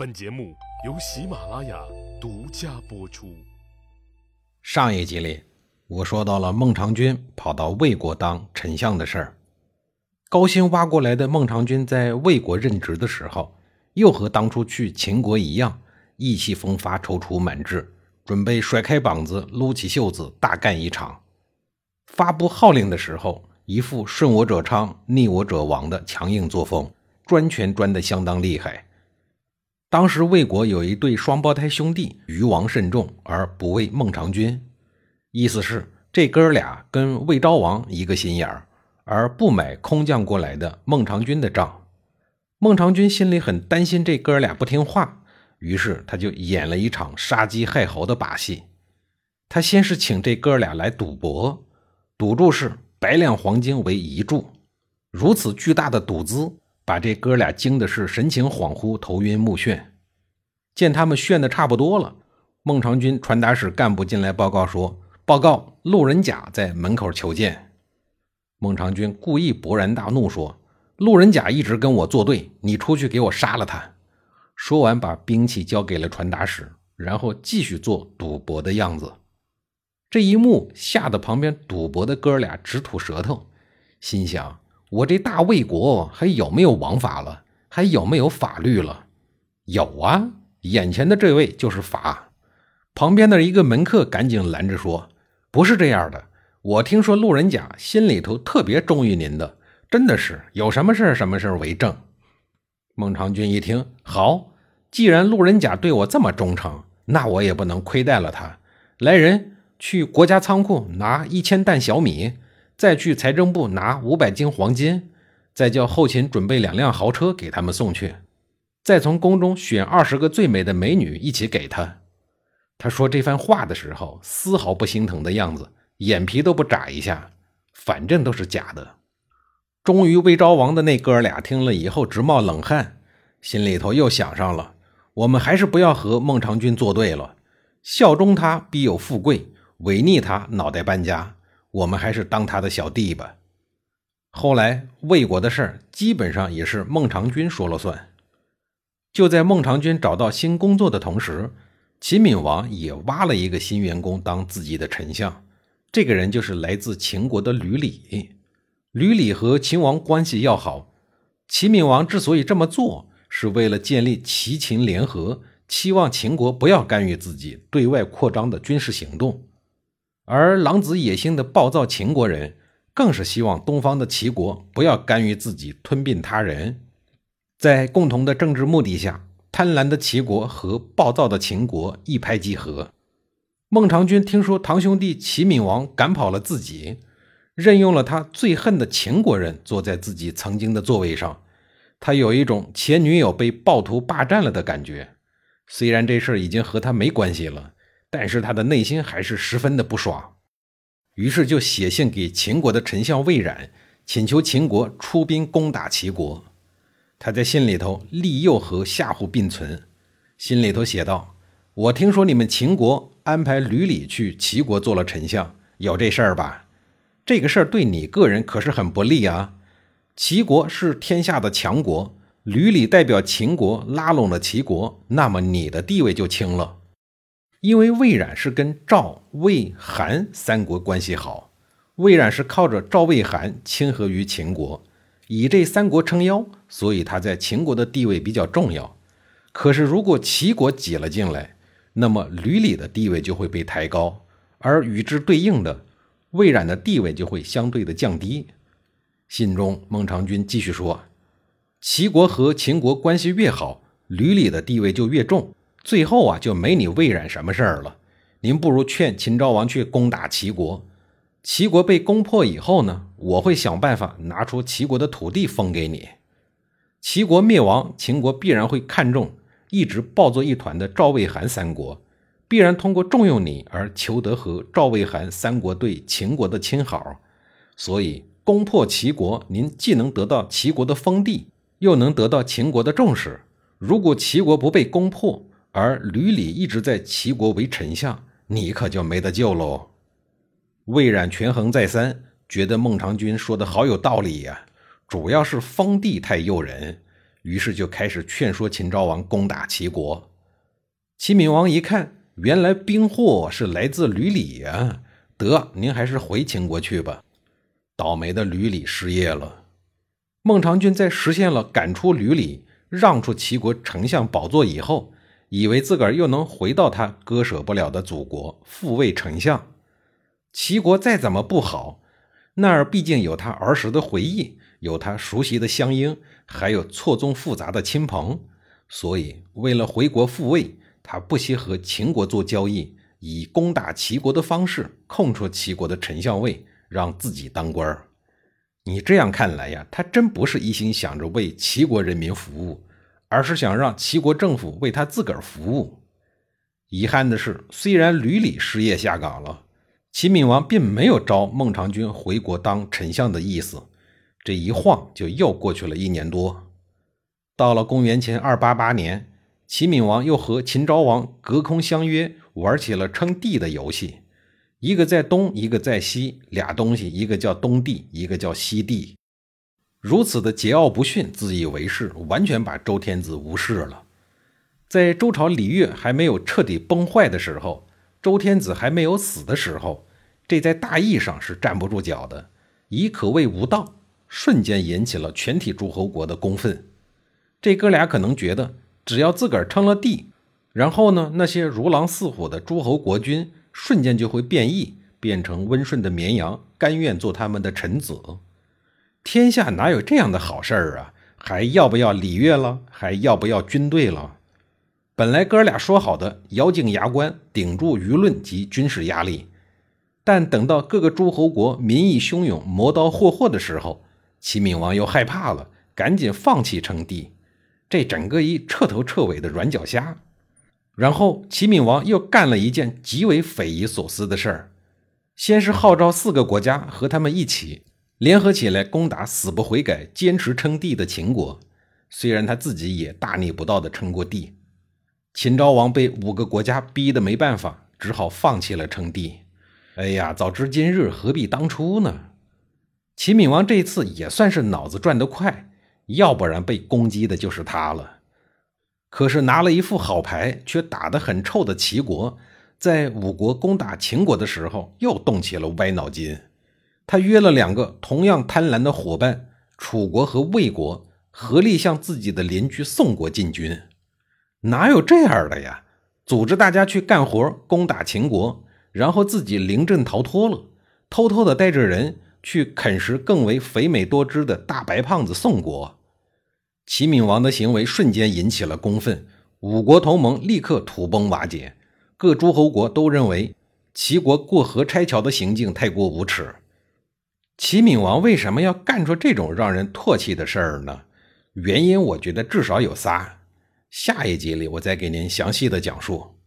本节目由喜马拉雅独家播出。上一集里，我说到了孟尝君跑到魏国当丞相的事儿。高辛挖过来的孟尝君在魏国任职的时候，又和当初去秦国一样，意气风发、踌躇满志，准备甩开膀子、撸起袖子大干一场。发布号令的时候，一副顺我者昌、逆我者亡的强硬作风，专权专得相当厉害。当时魏国有一对双胞胎兄弟，余王甚重而不畏孟尝君，意思是这哥俩跟魏昭王一个心眼儿。而不买空降过来的孟尝君的账，孟尝君心里很担心这哥俩不听话，于是他就演了一场杀鸡害猴的把戏。他先是请这哥俩来赌博，赌注是百两黄金为一注。如此巨大的赌资，把这哥俩惊的是神情恍惚、头晕目眩。见他们炫的差不多了，孟尝君传达室干部进来报告说：“报告，路人甲在门口求见。”孟尝君故意勃然大怒，说：“路人甲一直跟我作对，你出去给我杀了他！”说完，把兵器交给了传达室，然后继续做赌博的样子。这一幕吓得旁边赌博的哥俩直吐舌头，心想：“我这大魏国还有没有王法了？还有没有法律了？”有啊，眼前的这位就是法。旁边的一个门客赶紧拦着说：“不是这样的。”我听说路人甲心里头特别忠于您的，真的是有什么事什么事为证。孟尝君一听，好，既然路人甲对我这么忠诚，那我也不能亏待了他。来人，去国家仓库拿一千担小米，再去财政部拿五百斤黄金，再叫后勤准备两辆豪车给他们送去，再从宫中选二十个最美的美女一起给他。他说这番话的时候，丝毫不心疼的样子。眼皮都不眨一下，反正都是假的。终于，魏昭王的那哥俩听了以后直冒冷汗，心里头又想上了：我们还是不要和孟尝君作对了。效忠他必有富贵，违逆他脑袋搬家。我们还是当他的小弟吧。后来，魏国的事儿基本上也是孟尝君说了算。就在孟尝君找到新工作的同时，齐闵王也挖了一个新员工当自己的丞相。这个人就是来自秦国的吕礼。吕礼和秦王关系要好，齐闵王之所以这么做，是为了建立齐秦联合，期望秦国不要干预自己对外扩张的军事行动。而狼子野心的暴躁秦国人，更是希望东方的齐国不要干预自己吞并他人。在共同的政治目的下，贪婪的齐国和暴躁的秦国一拍即合。孟尝君听说堂兄弟齐闵王赶跑了自己，任用了他最恨的秦国人坐在自己曾经的座位上，他有一种前女友被暴徒霸占了的感觉。虽然这事已经和他没关系了，但是他的内心还是十分的不爽。于是就写信给秦国的丞相魏冉，请求秦国出兵攻打齐国。他在信里头利诱和吓唬并存，信里头写道：“我听说你们秦国。”安排吕礼去齐国做了丞相，有这事儿吧？这个事儿对你个人可是很不利啊！齐国是天下的强国，吕礼代表秦国拉拢了齐国，那么你的地位就轻了。因为魏冉是跟赵、魏、韩三国关系好，魏冉是靠着赵、魏、韩亲和于秦国，以这三国撑腰，所以他在秦国的地位比较重要。可是如果齐国挤了进来，那么吕礼的地位就会被抬高，而与之对应的魏冉的地位就会相对的降低。信中，孟尝君继续说：“齐国和秦国关系越好，吕礼的地位就越重，最后啊就没你魏冉什么事儿了。您不如劝秦昭王去攻打齐国。齐国被攻破以后呢，我会想办法拿出齐国的土地封给你。齐国灭亡，秦国必然会看重。”一直抱作一团的赵魏韩三国，必然通过重用你而求得和赵魏韩三国对秦国的亲好，所以攻破齐国，您既能得到齐国的封地，又能得到秦国的重视。如果齐国不被攻破，而吕礼一直在齐国为丞相，你可就没得救喽。魏冉权衡再三，觉得孟尝君说的好有道理呀，主要是封地太诱人。于是就开始劝说秦昭王攻打齐国。齐闵王一看，原来兵祸是来自吕礼呀，得，您还是回秦国去吧。倒霉的吕礼失业了。孟尝君在实现了赶出吕礼、让出齐国丞相宝座以后，以为自个儿又能回到他割舍不了的祖国，复位丞相。齐国再怎么不好，那儿毕竟有他儿时的回忆，有他熟悉的乡音，还有错综复杂的亲朋，所以为了回国复位，他不惜和秦国做交易，以攻打齐国的方式空出齐国的丞相位，让自己当官。你这样看来呀，他真不是一心想着为齐国人民服务，而是想让齐国政府为他自个儿服务。遗憾的是，虽然吕礼失业下岗了。齐闵王并没有招孟尝君回国当丞相的意思，这一晃就又过去了一年多。到了公元前二八八年，齐闵王又和秦昭王隔空相约，玩起了称帝的游戏。一个在东，一个在西，俩东西，一个叫东帝，一个叫西帝。如此的桀骜不驯、自以为是，完全把周天子无视了。在周朝礼乐还没有彻底崩坏的时候。周天子还没有死的时候，这在大义上是站不住脚的，以可谓无道，瞬间引起了全体诸侯国的公愤。这哥俩可能觉得，只要自个儿称了帝，然后呢，那些如狼似虎的诸侯国君瞬间就会变异，变成温顺的绵羊，甘愿做他们的臣子。天下哪有这样的好事儿啊？还要不要礼乐了？还要不要军队了？本来哥俩说好的咬紧牙关顶住舆论及军事压力，但等到各个诸侯国民意汹涌、磨刀霍霍的时候，齐闵王又害怕了，赶紧放弃称帝。这整个一彻头彻尾的软脚虾。然后齐闵王又干了一件极为匪夷所思的事儿：先是号召四个国家和他们一起联合起来攻打死不悔改、坚持称帝的秦国，虽然他自己也大逆不道的称过帝。秦昭王被五个国家逼得没办法，只好放弃了称帝。哎呀，早知今日，何必当初呢？齐闵王这次也算是脑子转得快，要不然被攻击的就是他了。可是拿了一副好牌，却打得很臭的齐国，在五国攻打秦国的时候，又动起了歪脑筋。他约了两个同样贪婪的伙伴，楚国和魏国，合力向自己的邻居宋国进军。哪有这样的呀？组织大家去干活，攻打秦国，然后自己临阵逃脱了，偷偷的带着人去啃食更为肥美多汁的大白胖子宋国。齐闵王的行为瞬间引起了公愤，五国同盟立刻土崩瓦解。各诸侯国都认为齐国过河拆桥的行径太过无耻。齐闵王为什么要干出这种让人唾弃的事儿呢？原因我觉得至少有仨。下一集里，我再给您详细的讲述。